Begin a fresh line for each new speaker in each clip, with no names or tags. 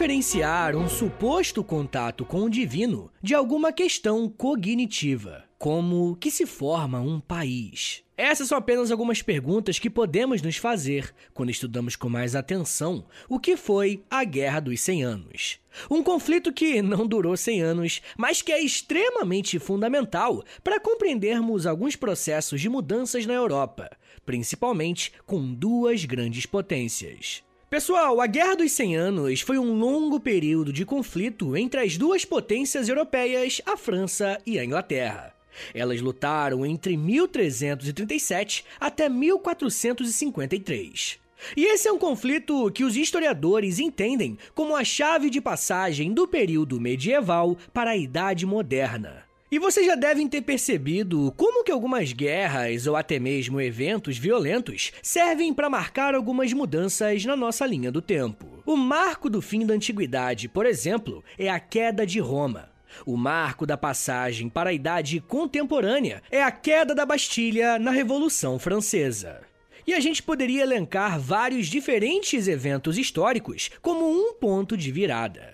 diferenciar um suposto contato com o divino de alguma questão cognitiva, como que se forma um país. Essas são apenas algumas perguntas que podemos nos fazer quando estudamos com mais atenção o que foi a Guerra dos 100 Anos. Um conflito que não durou 100 anos, mas que é extremamente fundamental para compreendermos alguns processos de mudanças na Europa, principalmente com duas grandes potências. Pessoal, a Guerra dos 100 Anos foi um longo período de conflito entre as duas potências europeias, a França e a Inglaterra. Elas lutaram entre 1337 até 1453. E esse é um conflito que os historiadores entendem como a chave de passagem do período medieval para a Idade Moderna. E vocês já devem ter percebido como que algumas guerras ou até mesmo eventos violentos servem para marcar algumas mudanças na nossa linha do tempo. O marco do fim da antiguidade, por exemplo, é a queda de Roma. O marco da passagem para a idade contemporânea é a queda da Bastilha na Revolução Francesa. E a gente poderia elencar vários diferentes eventos históricos como um ponto de virada.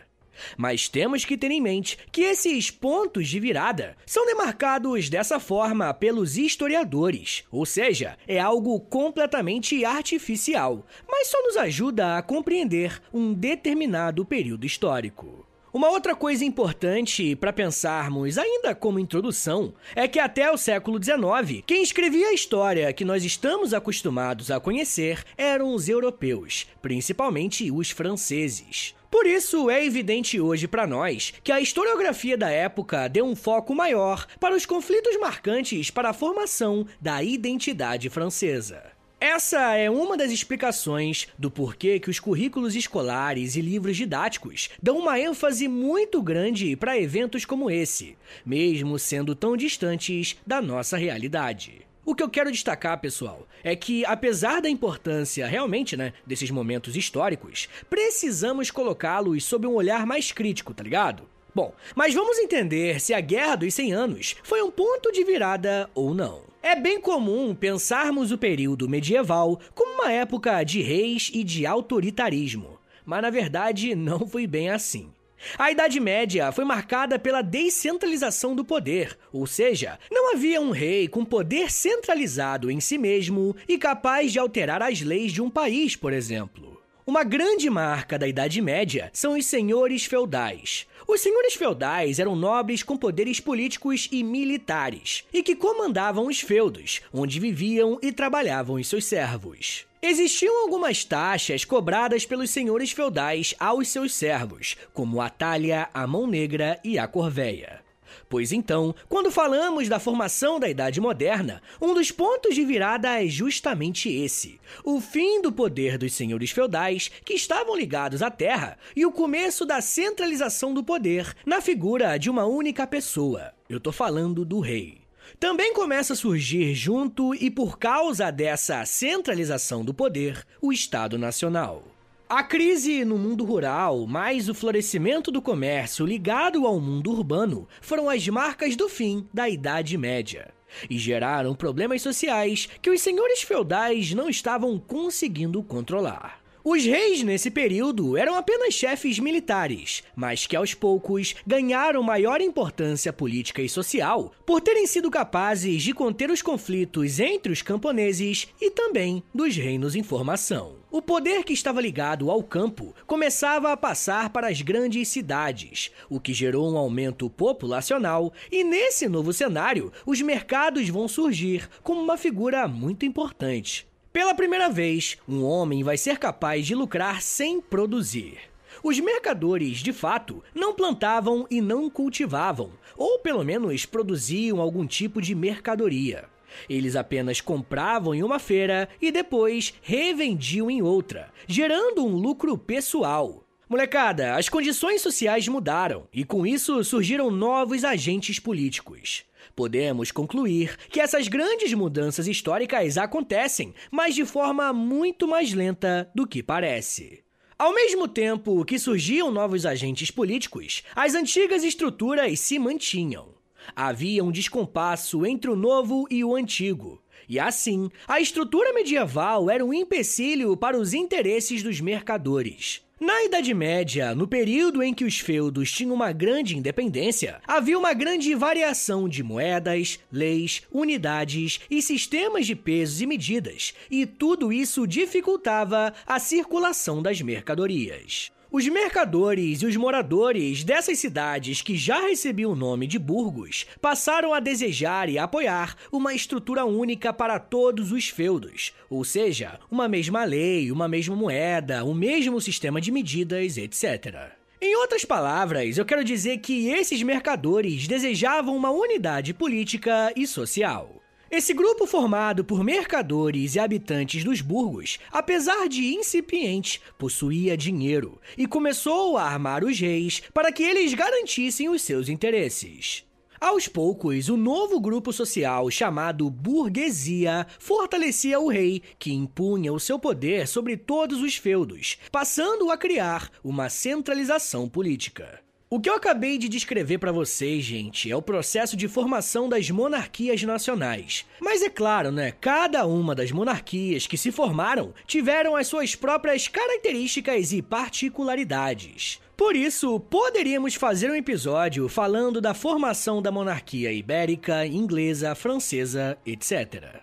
Mas temos que ter em mente que esses pontos de virada são demarcados dessa forma pelos historiadores, ou seja, é algo completamente artificial, mas só nos ajuda a compreender um determinado período histórico. Uma outra coisa importante para pensarmos, ainda como introdução, é que até o século XIX, quem escrevia a história que nós estamos acostumados a conhecer eram os europeus, principalmente os franceses. Por isso, é evidente hoje para nós que a historiografia da época deu um foco maior para os conflitos marcantes para a formação da identidade francesa. Essa é uma das explicações do porquê que os currículos escolares e livros didáticos dão uma ênfase muito grande para eventos como esse, mesmo sendo tão distantes da nossa realidade. O que eu quero destacar, pessoal, é que apesar da importância realmente, né, desses momentos históricos, precisamos colocá-los sob um olhar mais crítico, tá ligado? Bom, mas vamos entender se a Guerra dos 100 Anos foi um ponto de virada ou não. É bem comum pensarmos o período medieval como uma época de reis e de autoritarismo, mas na verdade não foi bem assim. A Idade Média foi marcada pela descentralização do poder, ou seja, não havia um rei com poder centralizado em si mesmo e capaz de alterar as leis de um país, por exemplo. Uma grande marca da Idade Média são os senhores feudais. Os senhores feudais eram nobres com poderes políticos e militares, e que comandavam os feudos, onde viviam e trabalhavam os seus servos. Existiam algumas taxas cobradas pelos senhores feudais aos seus servos, como a talha, a mão negra e a corveia. Pois então, quando falamos da formação da Idade Moderna, um dos pontos de virada é justamente esse: o fim do poder dos senhores feudais que estavam ligados à terra e o começo da centralização do poder na figura de uma única pessoa. Eu tô falando do rei. Também começa a surgir, junto e por causa dessa centralização do poder, o Estado Nacional. A crise no mundo rural, mais o florescimento do comércio ligado ao mundo urbano, foram as marcas do fim da Idade Média e geraram problemas sociais que os senhores feudais não estavam conseguindo controlar. Os reis nesse período eram apenas chefes militares, mas que aos poucos ganharam maior importância política e social por terem sido capazes de conter os conflitos entre os camponeses e também dos reinos em formação. O poder que estava ligado ao campo começava a passar para as grandes cidades, o que gerou um aumento populacional, e nesse novo cenário, os mercados vão surgir como uma figura muito importante. Pela primeira vez, um homem vai ser capaz de lucrar sem produzir. Os mercadores, de fato, não plantavam e não cultivavam, ou pelo menos produziam algum tipo de mercadoria. Eles apenas compravam em uma feira e depois revendiam em outra, gerando um lucro pessoal. Molecada, as condições sociais mudaram e com isso surgiram novos agentes políticos. Podemos concluir que essas grandes mudanças históricas acontecem, mas de forma muito mais lenta do que parece. Ao mesmo tempo que surgiam novos agentes políticos, as antigas estruturas se mantinham. Havia um descompasso entre o novo e o antigo. E assim, a estrutura medieval era um empecilho para os interesses dos mercadores. Na Idade Média, no período em que os feudos tinham uma grande independência, havia uma grande variação de moedas, leis, unidades e sistemas de pesos e medidas, e tudo isso dificultava a circulação das mercadorias. Os mercadores e os moradores dessas cidades que já recebiam o nome de burgos passaram a desejar e apoiar uma estrutura única para todos os feudos, ou seja, uma mesma lei, uma mesma moeda, o mesmo sistema de medidas, etc. Em outras palavras, eu quero dizer que esses mercadores desejavam uma unidade política e social. Esse grupo formado por mercadores e habitantes dos burgos, apesar de incipiente, possuía dinheiro e começou a armar os reis para que eles garantissem os seus interesses. Aos poucos, o novo grupo social chamado burguesia fortalecia o rei, que impunha o seu poder sobre todos os feudos, passando a criar uma centralização política. O que eu acabei de descrever para vocês, gente, é o processo de formação das monarquias nacionais. Mas é claro, né? Cada uma das monarquias que se formaram tiveram as suas próprias características e particularidades. Por isso, poderíamos fazer um episódio falando da formação da monarquia ibérica, inglesa, francesa, etc.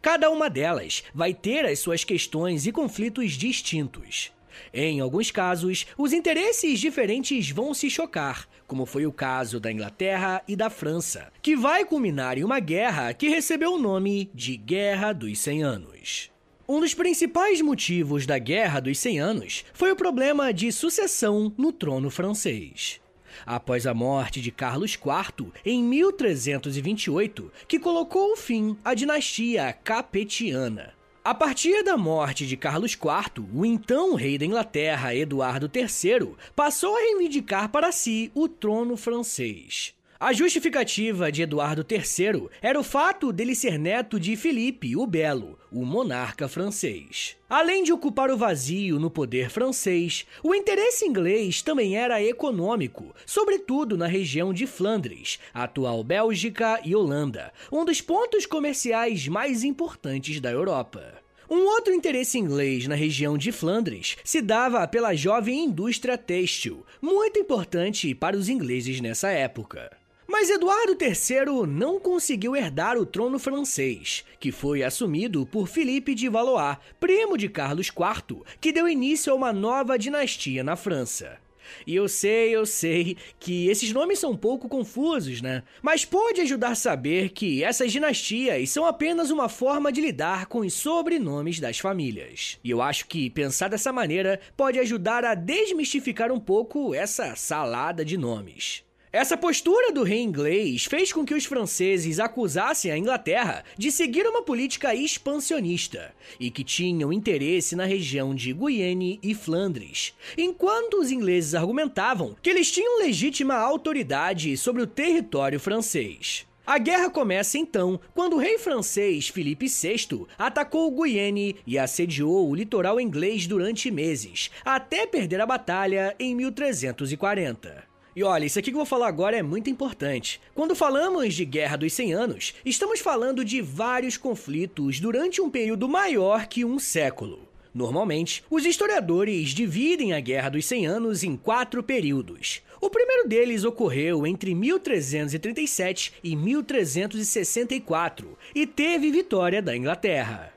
Cada uma delas vai ter as suas questões e conflitos distintos. Em alguns casos, os interesses diferentes vão se chocar, como foi o caso da Inglaterra e da França, que vai culminar em uma guerra que recebeu o nome de Guerra dos Cem Anos. Um dos principais motivos da Guerra dos Cem Anos foi o problema de sucessão no trono francês. Após a morte de Carlos IV em 1328, que colocou o fim à dinastia Capetiana. A partir da morte de Carlos IV, o então rei da Inglaterra, Eduardo III, passou a reivindicar para si o trono francês. A justificativa de Eduardo III era o fato dele ser neto de Filipe o Belo, o monarca francês. Além de ocupar o vazio no poder francês, o interesse inglês também era econômico, sobretudo na região de Flandres, atual Bélgica e Holanda, um dos pontos comerciais mais importantes da Europa. Um outro interesse inglês na região de Flandres se dava pela jovem indústria têxtil, muito importante para os ingleses nessa época. Mas Eduardo III não conseguiu herdar o trono francês, que foi assumido por Filipe de Valois, primo de Carlos IV, que deu início a uma nova dinastia na França. E eu sei, eu sei que esses nomes são um pouco confusos, né? Mas pode ajudar a saber que essas dinastias são apenas uma forma de lidar com os sobrenomes das famílias. E eu acho que pensar dessa maneira pode ajudar a desmistificar um pouco essa salada de nomes. Essa postura do rei inglês fez com que os franceses acusassem a Inglaterra de seguir uma política expansionista e que tinham interesse na região de Guienne e Flandres, enquanto os ingleses argumentavam que eles tinham legítima autoridade sobre o território francês. A guerra começa então quando o rei francês Felipe VI atacou Guienne e assediou o litoral inglês durante meses, até perder a batalha em 1340. E olha, isso aqui que eu vou falar agora é muito importante. Quando falamos de Guerra dos 100 Anos, estamos falando de vários conflitos durante um período maior que um século. Normalmente, os historiadores dividem a Guerra dos 100 Anos em quatro períodos. O primeiro deles ocorreu entre 1337 e 1364 e teve vitória da Inglaterra.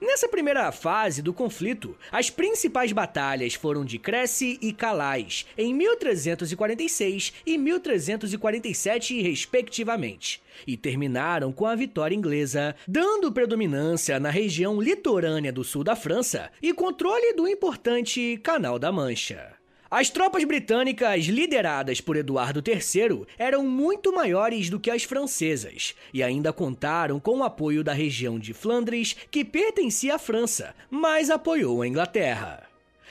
Nessa primeira fase do conflito, as principais batalhas foram de Crécy e Calais, em 1346 e 1347, respectivamente, e terminaram com a vitória inglesa, dando predominância na região litorânea do sul da França e controle do importante Canal da Mancha. As tropas britânicas, lideradas por Eduardo III, eram muito maiores do que as francesas e ainda contaram com o apoio da região de Flandres, que pertencia à França, mas apoiou a Inglaterra.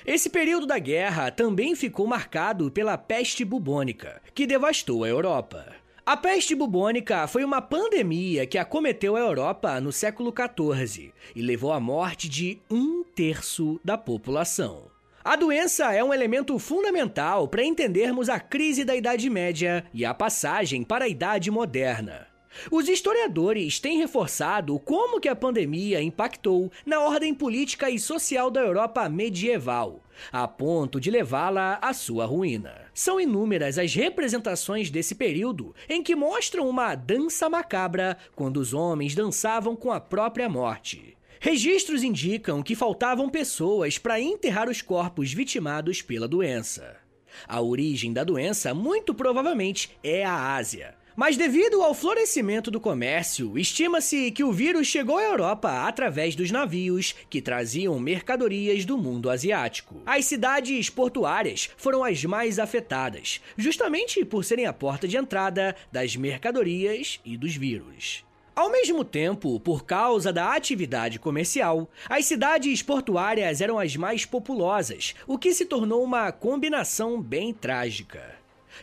Esse período da guerra também ficou marcado pela peste bubônica, que devastou a Europa. A peste bubônica foi uma pandemia que acometeu a Europa no século XIV e levou à morte de um terço da população. A doença é um elemento fundamental para entendermos a crise da Idade Média e a passagem para a Idade Moderna. Os historiadores têm reforçado como que a pandemia impactou na ordem política e social da Europa medieval, a ponto de levá-la à sua ruína. São inúmeras as representações desse período em que mostram uma dança macabra quando os homens dançavam com a própria morte. Registros indicam que faltavam pessoas para enterrar os corpos vitimados pela doença. A origem da doença muito provavelmente é a Ásia mas devido ao florescimento do comércio, estima-se que o vírus chegou à Europa através dos navios que traziam mercadorias do mundo asiático. As cidades portuárias foram as mais afetadas, justamente por serem a porta de entrada das mercadorias e dos vírus. Ao mesmo tempo, por causa da atividade comercial, as cidades portuárias eram as mais populosas, o que se tornou uma combinação bem trágica.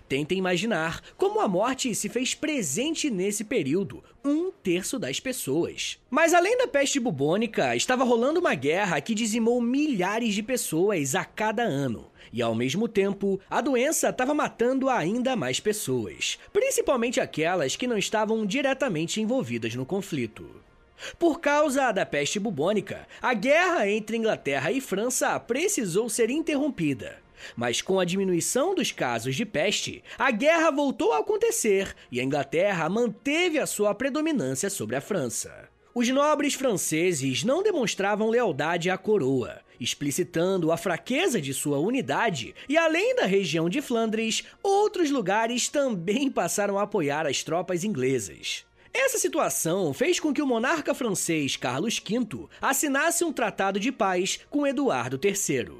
Tenta imaginar como a morte se fez presente nesse período, um terço das pessoas. Mas além da peste bubônica, estava rolando uma guerra que dizimou milhares de pessoas a cada ano. E ao mesmo tempo, a doença estava matando ainda mais pessoas, principalmente aquelas que não estavam diretamente envolvidas no conflito. Por causa da peste bubônica, a guerra entre Inglaterra e França precisou ser interrompida. Mas com a diminuição dos casos de peste, a guerra voltou a acontecer e a Inglaterra manteve a sua predominância sobre a França. Os nobres franceses não demonstravam lealdade à coroa, explicitando a fraqueza de sua unidade, e além da região de Flandres, outros lugares também passaram a apoiar as tropas inglesas. Essa situação fez com que o monarca francês Carlos V assinasse um tratado de paz com Eduardo III.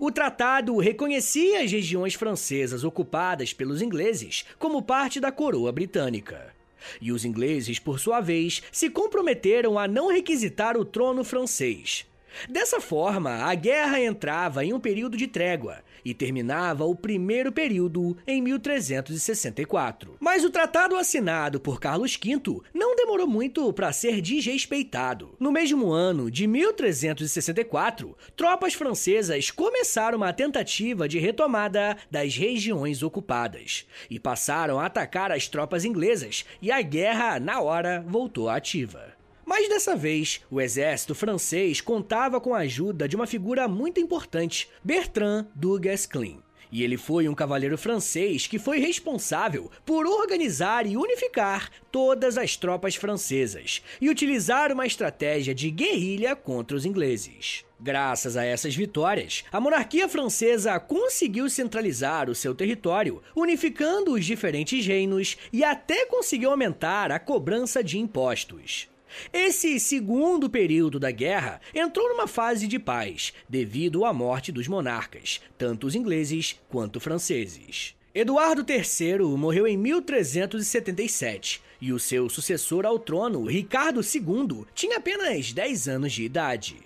O tratado reconhecia as regiões francesas ocupadas pelos ingleses como parte da coroa britânica. E os ingleses, por sua vez, se comprometeram a não requisitar o trono francês, Dessa forma, a guerra entrava em um período de trégua e terminava o primeiro período em 1364. Mas o tratado assinado por Carlos V não demorou muito para ser desrespeitado. No mesmo ano de 1364, tropas francesas começaram uma tentativa de retomada das regiões ocupadas e passaram a atacar as tropas inglesas, e a guerra, na hora, voltou ativa. Mas dessa vez, o exército francês contava com a ajuda de uma figura muito importante, Bertrand du Guesclin. E ele foi um cavaleiro francês que foi responsável por organizar e unificar todas as tropas francesas e utilizar uma estratégia de guerrilha contra os ingleses. Graças a essas vitórias, a monarquia francesa conseguiu centralizar o seu território, unificando os diferentes reinos e até conseguiu aumentar a cobrança de impostos. Esse segundo período da guerra entrou numa fase de paz, devido à morte dos monarcas, tanto os ingleses quanto franceses. Eduardo III morreu em 1377 e o seu sucessor ao trono, Ricardo II, tinha apenas 10 anos de idade.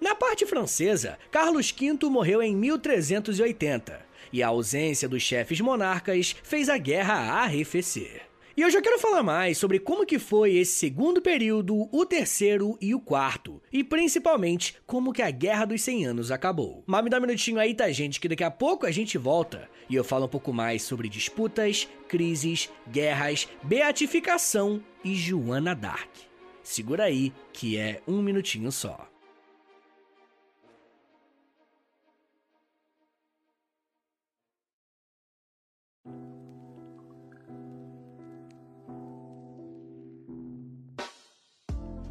Na parte francesa, Carlos V morreu em 1380 e a ausência dos chefes monarcas fez a guerra arrefecer. E eu já quero falar mais sobre como que foi esse segundo período, o terceiro e o quarto, e principalmente como que a Guerra dos 100 Anos acabou. Mas me dá um minutinho aí, tá gente, que daqui a pouco a gente volta e eu falo um pouco mais sobre disputas, crises, guerras, beatificação e Joana Dark. Segura aí, que é um minutinho só.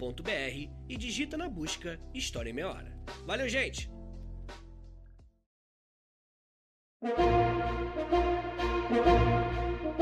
www.história.com.br e digita na busca História em Meia Hora. Valeu, gente!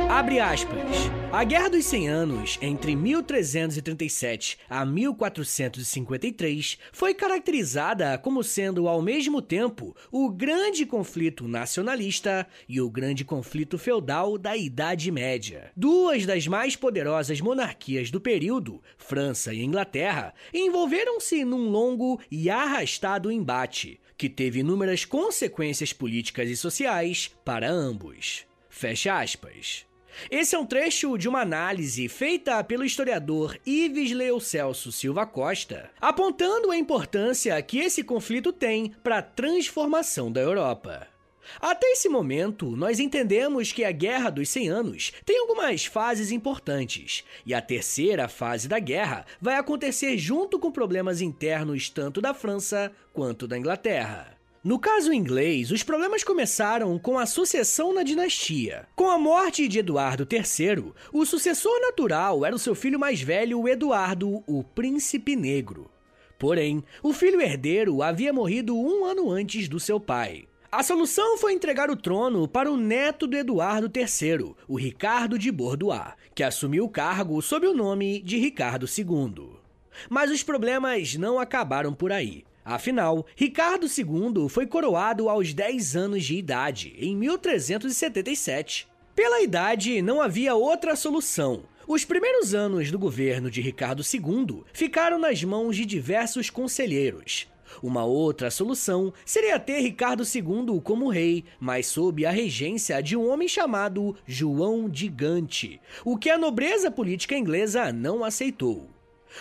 Abre aspas. A Guerra dos Cem Anos, entre 1337 a 1453, foi caracterizada como sendo, ao mesmo tempo, o grande conflito nacionalista e o grande conflito feudal da Idade Média. Duas das mais poderosas monarquias do período, França e Inglaterra, envolveram-se num longo e arrastado embate, que teve inúmeras consequências políticas e sociais para ambos. Fecha aspas. Esse é um trecho de uma análise feita pelo historiador Ives Leocelso Silva Costa, apontando a importância que esse conflito tem para a transformação da Europa. Até esse momento, nós entendemos que a Guerra dos 100 Anos tem algumas fases importantes, e a terceira fase da guerra vai acontecer junto com problemas internos tanto da França quanto da Inglaterra. No caso inglês, os problemas começaram com a sucessão na dinastia. Com a morte de Eduardo III, o sucessor natural era o seu filho mais velho, Eduardo, o Príncipe Negro. Porém, o filho herdeiro havia morrido um ano antes do seu pai. A solução foi entregar o trono para o neto do Eduardo III, o Ricardo de Bordois, que assumiu o cargo sob o nome de Ricardo II. Mas os problemas não acabaram por aí. Afinal, Ricardo II foi coroado aos 10 anos de idade, em 1377. Pela idade, não havia outra solução. Os primeiros anos do governo de Ricardo II ficaram nas mãos de diversos conselheiros. Uma outra solução seria ter Ricardo II como rei, mas sob a regência de um homem chamado João de Gante, o que a nobreza política inglesa não aceitou.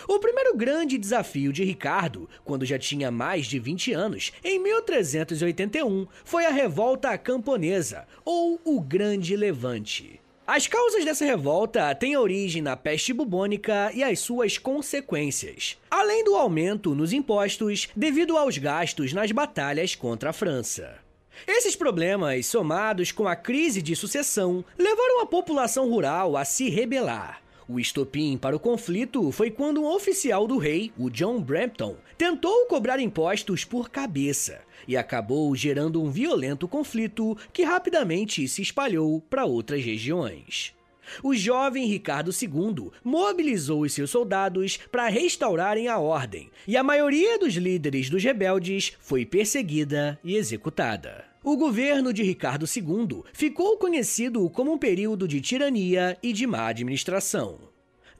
O primeiro grande desafio de Ricardo, quando já tinha mais de 20 anos, em 1381, foi a Revolta Camponesa, ou o Grande Levante. As causas dessa revolta têm origem na peste bubônica e as suas consequências, além do aumento nos impostos devido aos gastos nas batalhas contra a França. Esses problemas, somados com a crise de sucessão, levaram a população rural a se rebelar. O estopim para o conflito foi quando um oficial do rei, o John Brampton, tentou cobrar impostos por cabeça e acabou gerando um violento conflito que rapidamente se espalhou para outras regiões. O jovem Ricardo II mobilizou os seus soldados para restaurarem a ordem, e a maioria dos líderes dos rebeldes foi perseguida e executada. O governo de Ricardo II ficou conhecido como um período de tirania e de má administração.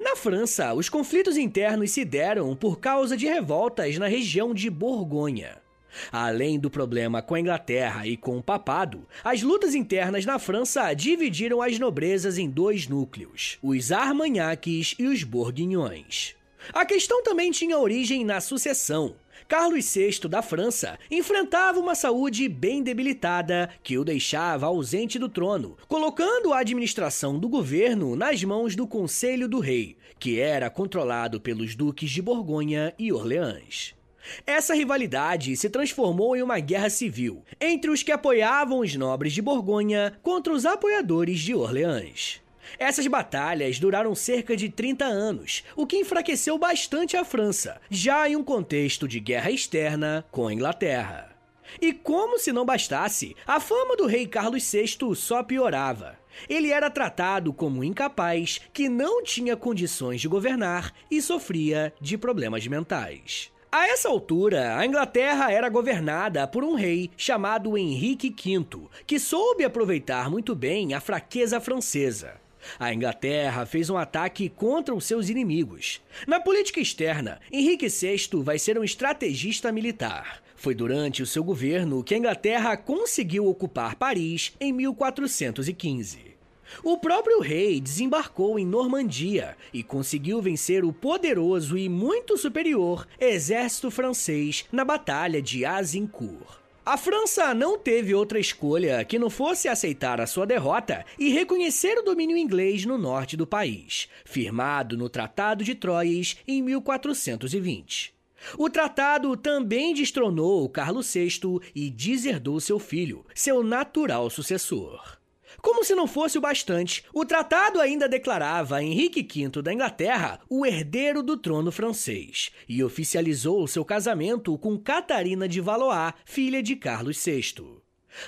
Na França, os conflitos internos se deram por causa de revoltas na região de Borgonha. Além do problema com a Inglaterra e com o papado, as lutas internas na França dividiram as nobrezas em dois núcleos, os Armagnacs e os Bourguignons. A questão também tinha origem na sucessão. Carlos VI da França enfrentava uma saúde bem debilitada que o deixava ausente do trono, colocando a administração do governo nas mãos do Conselho do Rei, que era controlado pelos duques de Borgonha e Orleans. Essa rivalidade se transformou em uma guerra civil entre os que apoiavam os nobres de Borgonha contra os apoiadores de Orleans. Essas batalhas duraram cerca de 30 anos, o que enfraqueceu bastante a França, já em um contexto de guerra externa com a Inglaterra. E como se não bastasse, a fama do rei Carlos VI só piorava. Ele era tratado como incapaz, que não tinha condições de governar e sofria de problemas mentais. A essa altura, a Inglaterra era governada por um rei chamado Henrique V, que soube aproveitar muito bem a fraqueza francesa. A Inglaterra fez um ataque contra os seus inimigos. Na política externa, Henrique VI vai ser um estrategista militar. Foi durante o seu governo que a Inglaterra conseguiu ocupar Paris em 1415. O próprio rei desembarcou em Normandia e conseguiu vencer o poderoso e muito superior exército francês na Batalha de Azincourt. A França não teve outra escolha que não fosse aceitar a sua derrota e reconhecer o domínio inglês no norte do país, firmado no Tratado de Troyes em 1420. O tratado também destronou Carlos VI e deserdou seu filho, seu natural sucessor. Como se não fosse o bastante, o tratado ainda declarava Henrique V da Inglaterra o herdeiro do trono francês e oficializou seu casamento com Catarina de Valois, filha de Carlos VI.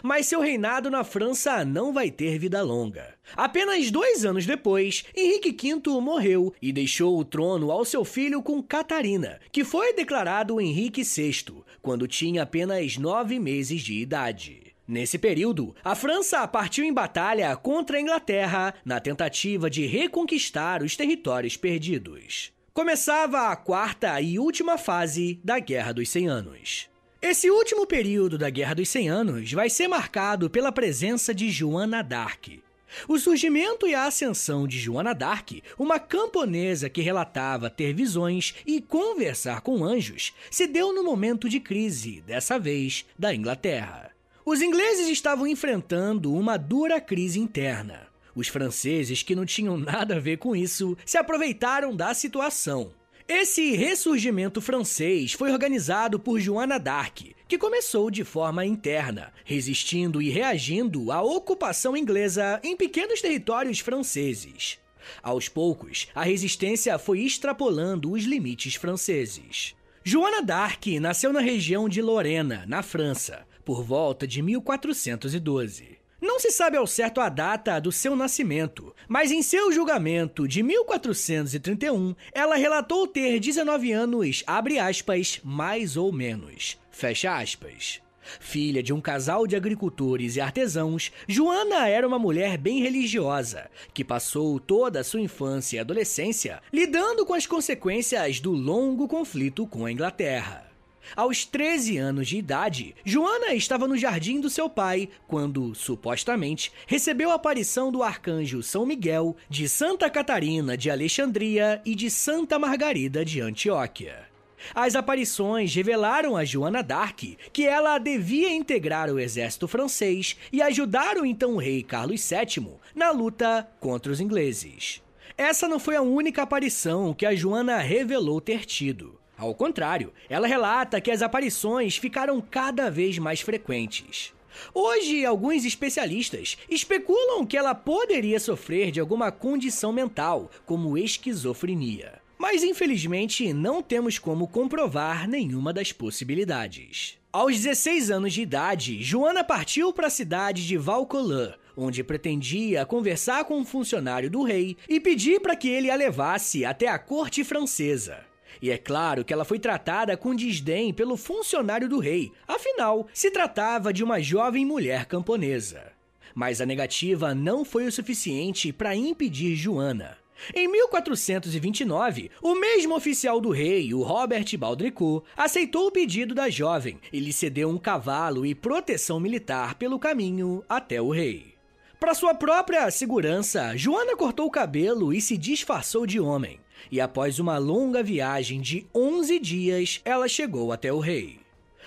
Mas seu reinado na França não vai ter vida longa. Apenas dois anos depois, Henrique V morreu e deixou o trono ao seu filho com Catarina, que foi declarado Henrique VI, quando tinha apenas nove meses de idade. Nesse período, a França partiu em batalha contra a Inglaterra na tentativa de reconquistar os territórios perdidos. Começava a quarta e última fase da Guerra dos Cem Anos. Esse último período da Guerra dos Cem Anos vai ser marcado pela presença de Joana d'Arc. O surgimento e a ascensão de Joana d'Arc, uma camponesa que relatava ter visões e conversar com anjos, se deu no momento de crise, dessa vez da Inglaterra. Os ingleses estavam enfrentando uma dura crise interna. Os franceses, que não tinham nada a ver com isso, se aproveitaram da situação esse ressurgimento francês foi organizado por Joana d'Arc, que começou de forma interna, resistindo e reagindo à ocupação inglesa em pequenos territórios franceses. Aos poucos, a resistência foi extrapolando os limites franceses. Joana d'Arc nasceu na região de Lorena, na França, por volta de 1412. Não se sabe ao certo a data do seu nascimento, mas em seu julgamento de 1431, ela relatou ter 19 anos, abre aspas, mais ou menos, fecha aspas. Filha de um casal de agricultores e artesãos, Joana era uma mulher bem religiosa, que passou toda a sua infância e adolescência lidando com as consequências do longo conflito com a Inglaterra. Aos 13 anos de idade, Joana estava no jardim do seu pai quando, supostamente, recebeu a aparição do arcanjo São Miguel, de Santa Catarina de Alexandria e de Santa Margarida de Antioquia. As aparições revelaram a Joana d'Arc que ela devia integrar o exército francês e ajudar o então rei Carlos VII na luta contra os ingleses. Essa não foi a única aparição que a Joana revelou ter tido. Ao contrário, ela relata que as aparições ficaram cada vez mais frequentes. Hoje, alguns especialistas especulam que ela poderia sofrer de alguma condição mental, como esquizofrenia. Mas infelizmente não temos como comprovar nenhuma das possibilidades. Aos 16 anos de idade, Joana partiu para a cidade de Valcolan, onde pretendia conversar com um funcionário do rei e pedir para que ele a levasse até a corte francesa. E é claro que ela foi tratada com desdém pelo funcionário do rei, afinal, se tratava de uma jovem mulher camponesa. Mas a negativa não foi o suficiente para impedir Joana. Em 1429, o mesmo oficial do rei, o Robert Baldricourt, aceitou o pedido da jovem e lhe cedeu um cavalo e proteção militar pelo caminho até o rei. Para sua própria segurança, Joana cortou o cabelo e se disfarçou de homem e após uma longa viagem de 11 dias, ela chegou até o rei.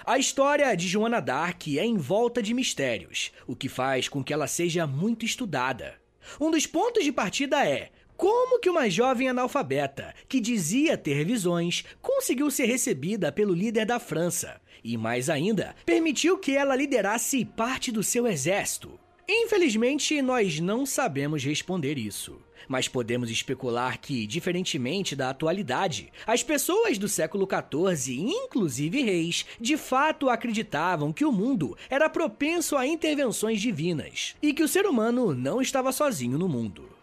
A história de Joana d'Arc é em volta de mistérios, o que faz com que ela seja muito estudada. Um dos pontos de partida é como que uma jovem analfabeta, que dizia ter visões, conseguiu ser recebida pelo líder da França e, mais ainda, permitiu que ela liderasse parte do seu exército? Infelizmente, nós não sabemos responder isso mas podemos especular que, diferentemente da atualidade, as pessoas do século XIV, inclusive reis, de fato acreditavam que o mundo era propenso a intervenções divinas e que o ser humano não estava sozinho no mundo.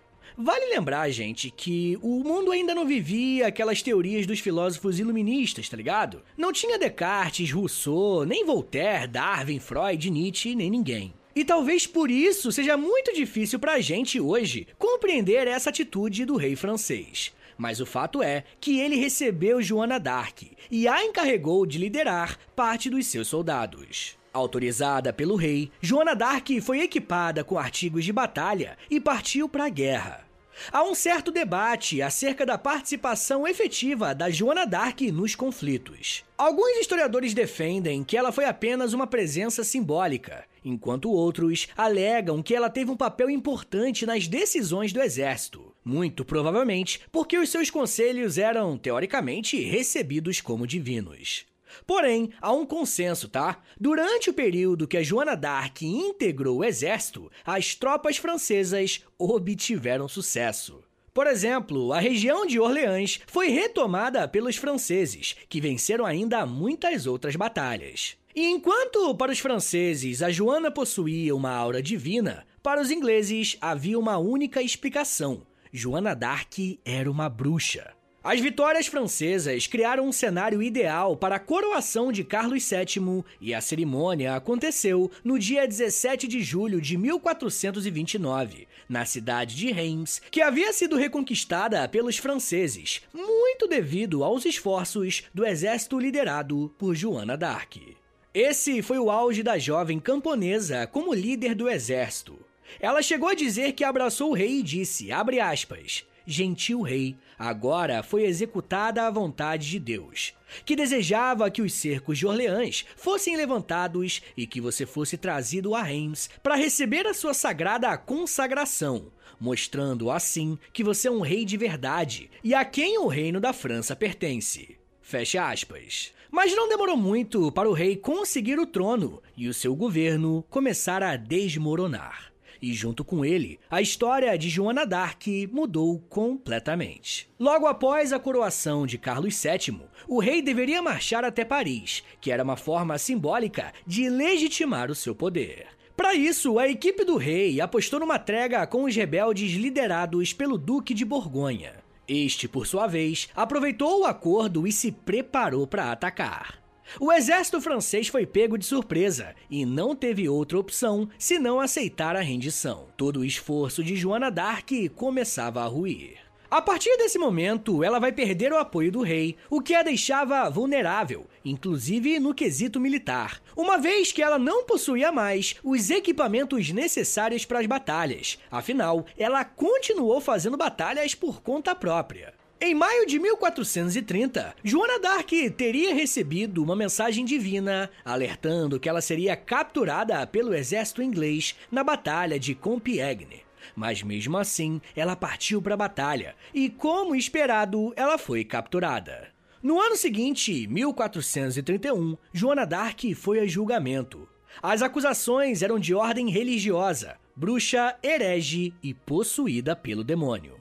Vale lembrar, gente, que o mundo ainda não vivia aquelas teorias dos filósofos iluministas, tá ligado? Não tinha Descartes, Rousseau, nem Voltaire, Darwin, Freud, Nietzsche, nem ninguém. E talvez por isso seja muito difícil para a gente hoje compreender essa atitude do rei francês. Mas o fato é que ele recebeu Joana d'Arc e a encarregou de liderar parte dos seus soldados. Autorizada pelo rei, Joana d'Arc foi equipada com artigos de batalha e partiu para a guerra. Há um certo debate acerca da participação efetiva da Joana d'Arc nos conflitos. Alguns historiadores defendem que ela foi apenas uma presença simbólica, enquanto outros alegam que ela teve um papel importante nas decisões do exército. Muito provavelmente porque os seus conselhos eram, teoricamente, recebidos como divinos. Porém, há um consenso, tá? Durante o período que a Joana d'Arc integrou o exército, as tropas francesas obtiveram sucesso. Por exemplo, a região de Orleans foi retomada pelos franceses, que venceram ainda muitas outras batalhas. E enquanto para os franceses a Joana possuía uma aura divina, para os ingleses havia uma única explicação: Joana d'Arc era uma bruxa. As vitórias francesas criaram um cenário ideal para a coroação de Carlos VII e a cerimônia aconteceu no dia 17 de julho de 1429, na cidade de Reims, que havia sido reconquistada pelos franceses, muito devido aos esforços do exército liderado por Joana d'Arc. Esse foi o auge da jovem camponesa como líder do exército. Ela chegou a dizer que abraçou o rei e disse, abre aspas, gentil rei, agora foi executada a vontade de Deus, que desejava que os cercos de Orleans fossem levantados e que você fosse trazido a Reims para receber a sua sagrada consagração, mostrando assim que você é um rei de verdade e a quem o reino da França pertence. Fecha aspas. Mas não demorou muito para o rei conseguir o trono e o seu governo começar a desmoronar e, junto com ele, a história de Joana d'Arc mudou completamente. Logo após a coroação de Carlos VII, o rei deveria marchar até Paris, que era uma forma simbólica de legitimar o seu poder. Para isso, a equipe do rei apostou numa trégua com os rebeldes liderados pelo Duque de Borgonha. Este, por sua vez, aproveitou o acordo e se preparou para atacar. O exército francês foi pego de surpresa e não teve outra opção senão aceitar a rendição. Todo o esforço de Joana d'Arc começava a ruir. A partir desse momento, ela vai perder o apoio do rei, o que a deixava vulnerável, inclusive no quesito militar, uma vez que ela não possuía mais os equipamentos necessários para as batalhas. Afinal, ela continuou fazendo batalhas por conta própria. Em maio de 1430, Joana d'Arc teria recebido uma mensagem divina alertando que ela seria capturada pelo exército inglês na Batalha de Compiègne. Mas mesmo assim, ela partiu para a batalha e, como esperado, ela foi capturada. No ano seguinte, 1431, Joana d'Arc foi a julgamento. As acusações eram de ordem religiosa, bruxa, herege e possuída pelo demônio.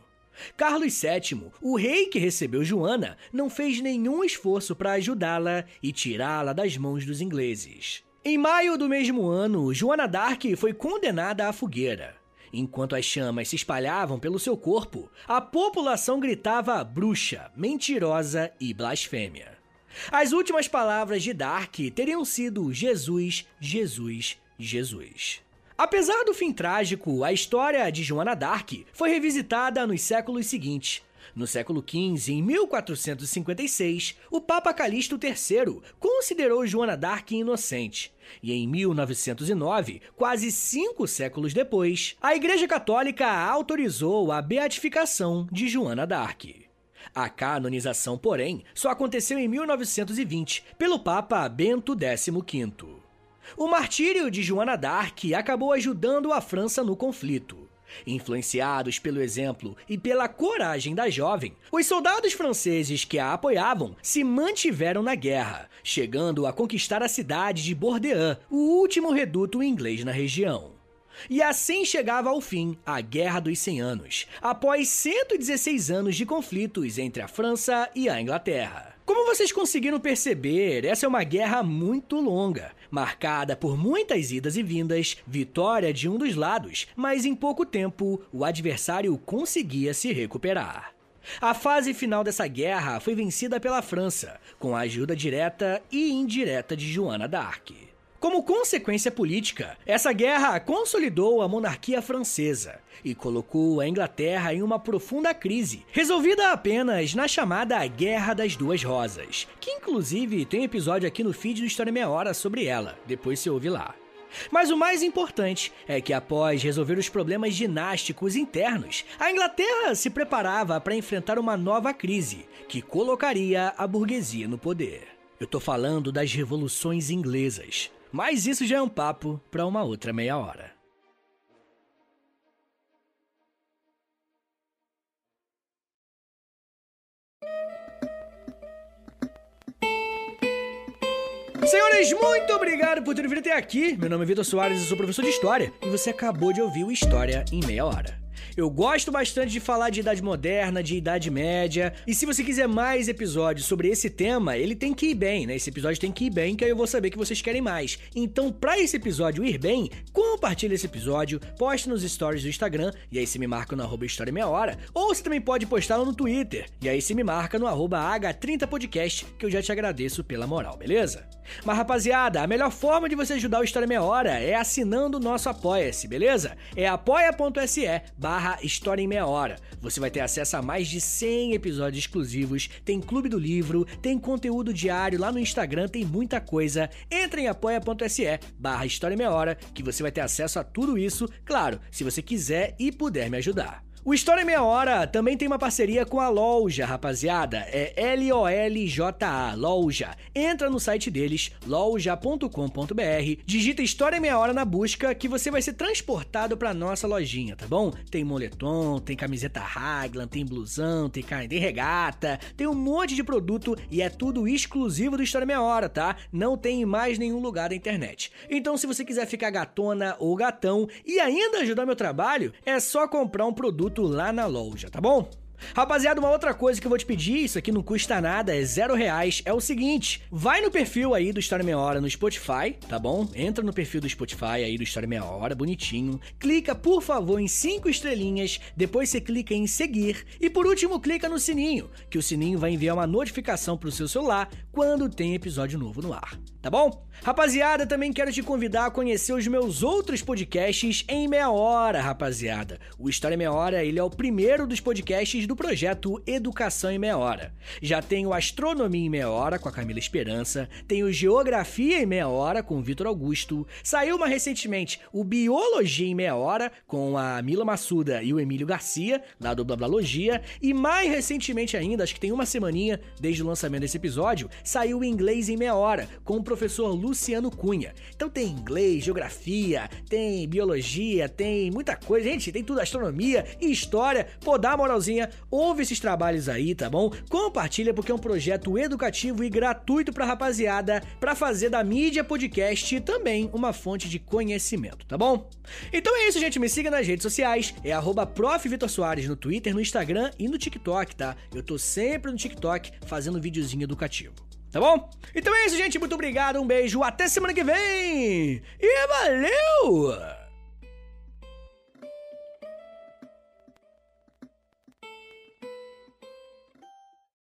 Carlos VII, o rei que recebeu Joana, não fez nenhum esforço para ajudá-la e tirá-la das mãos dos ingleses. Em maio do mesmo ano, Joana d'Arc foi condenada à fogueira. Enquanto as chamas se espalhavam pelo seu corpo, a população gritava bruxa, mentirosa e blasfêmia. As últimas palavras de Dark teriam sido Jesus, Jesus, Jesus. Apesar do fim trágico, a história de Joana d'Arc foi revisitada nos séculos seguintes. No século XV, em 1456, o Papa Calixto III considerou Joana d'Arc inocente. E em 1909, quase cinco séculos depois, a Igreja Católica autorizou a beatificação de Joana d'Arc. A canonização, porém, só aconteceu em 1920 pelo Papa Bento XV. O martírio de Joana d'Arc acabou ajudando a França no conflito. Influenciados pelo exemplo e pela coragem da jovem, os soldados franceses que a apoiavam se mantiveram na guerra, chegando a conquistar a cidade de Bordeaux, o último reduto inglês na região. E assim chegava ao fim a Guerra dos 100 Anos, após 116 anos de conflitos entre a França e a Inglaterra. Como vocês conseguiram perceber, essa é uma guerra muito longa, marcada por muitas idas e vindas, vitória de um dos lados, mas em pouco tempo o adversário conseguia se recuperar. A fase final dessa guerra foi vencida pela França, com a ajuda direta e indireta de Joana d'Arc. Como consequência política, essa guerra consolidou a monarquia francesa e colocou a Inglaterra em uma profunda crise, resolvida apenas na chamada Guerra das Duas Rosas, que inclusive tem episódio aqui no feed do História Meia Hora sobre ela, depois você ouve lá. Mas o mais importante é que, após resolver os problemas dinásticos internos, a Inglaterra se preparava para enfrentar uma nova crise que colocaria a burguesia no poder. Eu tô falando das revoluções inglesas. Mas isso já é um papo para uma outra meia hora. Senhores, muito obrigado por terem vindo até aqui. Meu nome é Vitor Soares, eu sou professor de História e você acabou de ouvir o História em Meia Hora. Eu gosto bastante de falar de Idade Moderna, de Idade Média, e se você quiser mais episódios sobre esse tema, ele tem que ir bem, né? Esse episódio tem que ir bem, que aí eu vou saber que vocês querem mais. Então, para esse episódio ir bem, compartilhe esse episódio, poste nos stories do Instagram, e aí se me marca no arroba História Meia Hora, ou você também pode postá-lo no Twitter, e aí se me marca no arroba H30podcast, que eu já te agradeço pela moral, beleza? Mas rapaziada, a melhor forma de você ajudar o História Meia Hora é assinando o nosso Apoia-se, beleza? É apoia.se barra História em Meia Hora. Você vai ter acesso a mais de 100 episódios exclusivos, tem clube do livro, tem conteúdo diário lá no Instagram, tem muita coisa. Entre em apoia.se barra História em Meia Hora que você vai ter acesso a tudo isso, claro, se você quiser e puder me ajudar. O História em Meia Hora também tem uma parceria com a Loja, rapaziada. É L-O-L-J-A, Loja. Entra no site deles, loja.com.br, digita História em Meia Hora na busca que você vai ser transportado pra nossa lojinha, tá bom? Tem moletom, tem camiseta Raglan, tem blusão, tem, tem regata, tem um monte de produto e é tudo exclusivo do História em Meia Hora, tá? Não tem em mais nenhum lugar da internet. Então, se você quiser ficar gatona ou gatão e ainda ajudar meu trabalho, é só comprar um produto produto lá na loja, tá bom? Rapaziada, uma outra coisa que eu vou te pedir, isso aqui não custa nada, é zero reais, é o seguinte, vai no perfil aí do História Meia Hora no Spotify, tá bom? Entra no perfil do Spotify aí do História Meia Hora, bonitinho, clica, por favor, em cinco estrelinhas, depois você clica em seguir e por último clica no sininho, que o sininho vai enviar uma notificação pro seu celular quando tem episódio novo no ar, tá bom? Rapaziada, também quero te convidar a conhecer os meus outros podcasts em meia hora, rapaziada. O História Meia Hora, ele é o primeiro dos podcasts do projeto Educação em Meia Hora. Já tem o Astronomia em Meia Hora com a Camila Esperança, tem o Geografia em Meia Hora com o Vitor Augusto, saiu mais recentemente o Biologia em Meia Hora com a Mila Massuda e o Emílio Garcia, lá do Blablalogia, e mais recentemente ainda, acho que tem uma semaninha desde o lançamento desse episódio, saiu o Inglês em Meia Hora com o professor Luciano Cunha. Então tem inglês, geografia, tem biologia, tem muita coisa, gente, tem tudo, astronomia e história. Pô, dá uma moralzinha, ouve esses trabalhos aí, tá bom? Compartilha porque é um projeto educativo e gratuito pra rapaziada, pra fazer da mídia podcast também uma fonte de conhecimento, tá bom? Então é isso, gente, me siga nas redes sociais, é arroba no Twitter, no Instagram e no TikTok, tá? Eu tô sempre no TikTok fazendo videozinho educativo. Tá bom? Então é isso, gente. Muito obrigado, um beijo, até semana que vem! E valeu!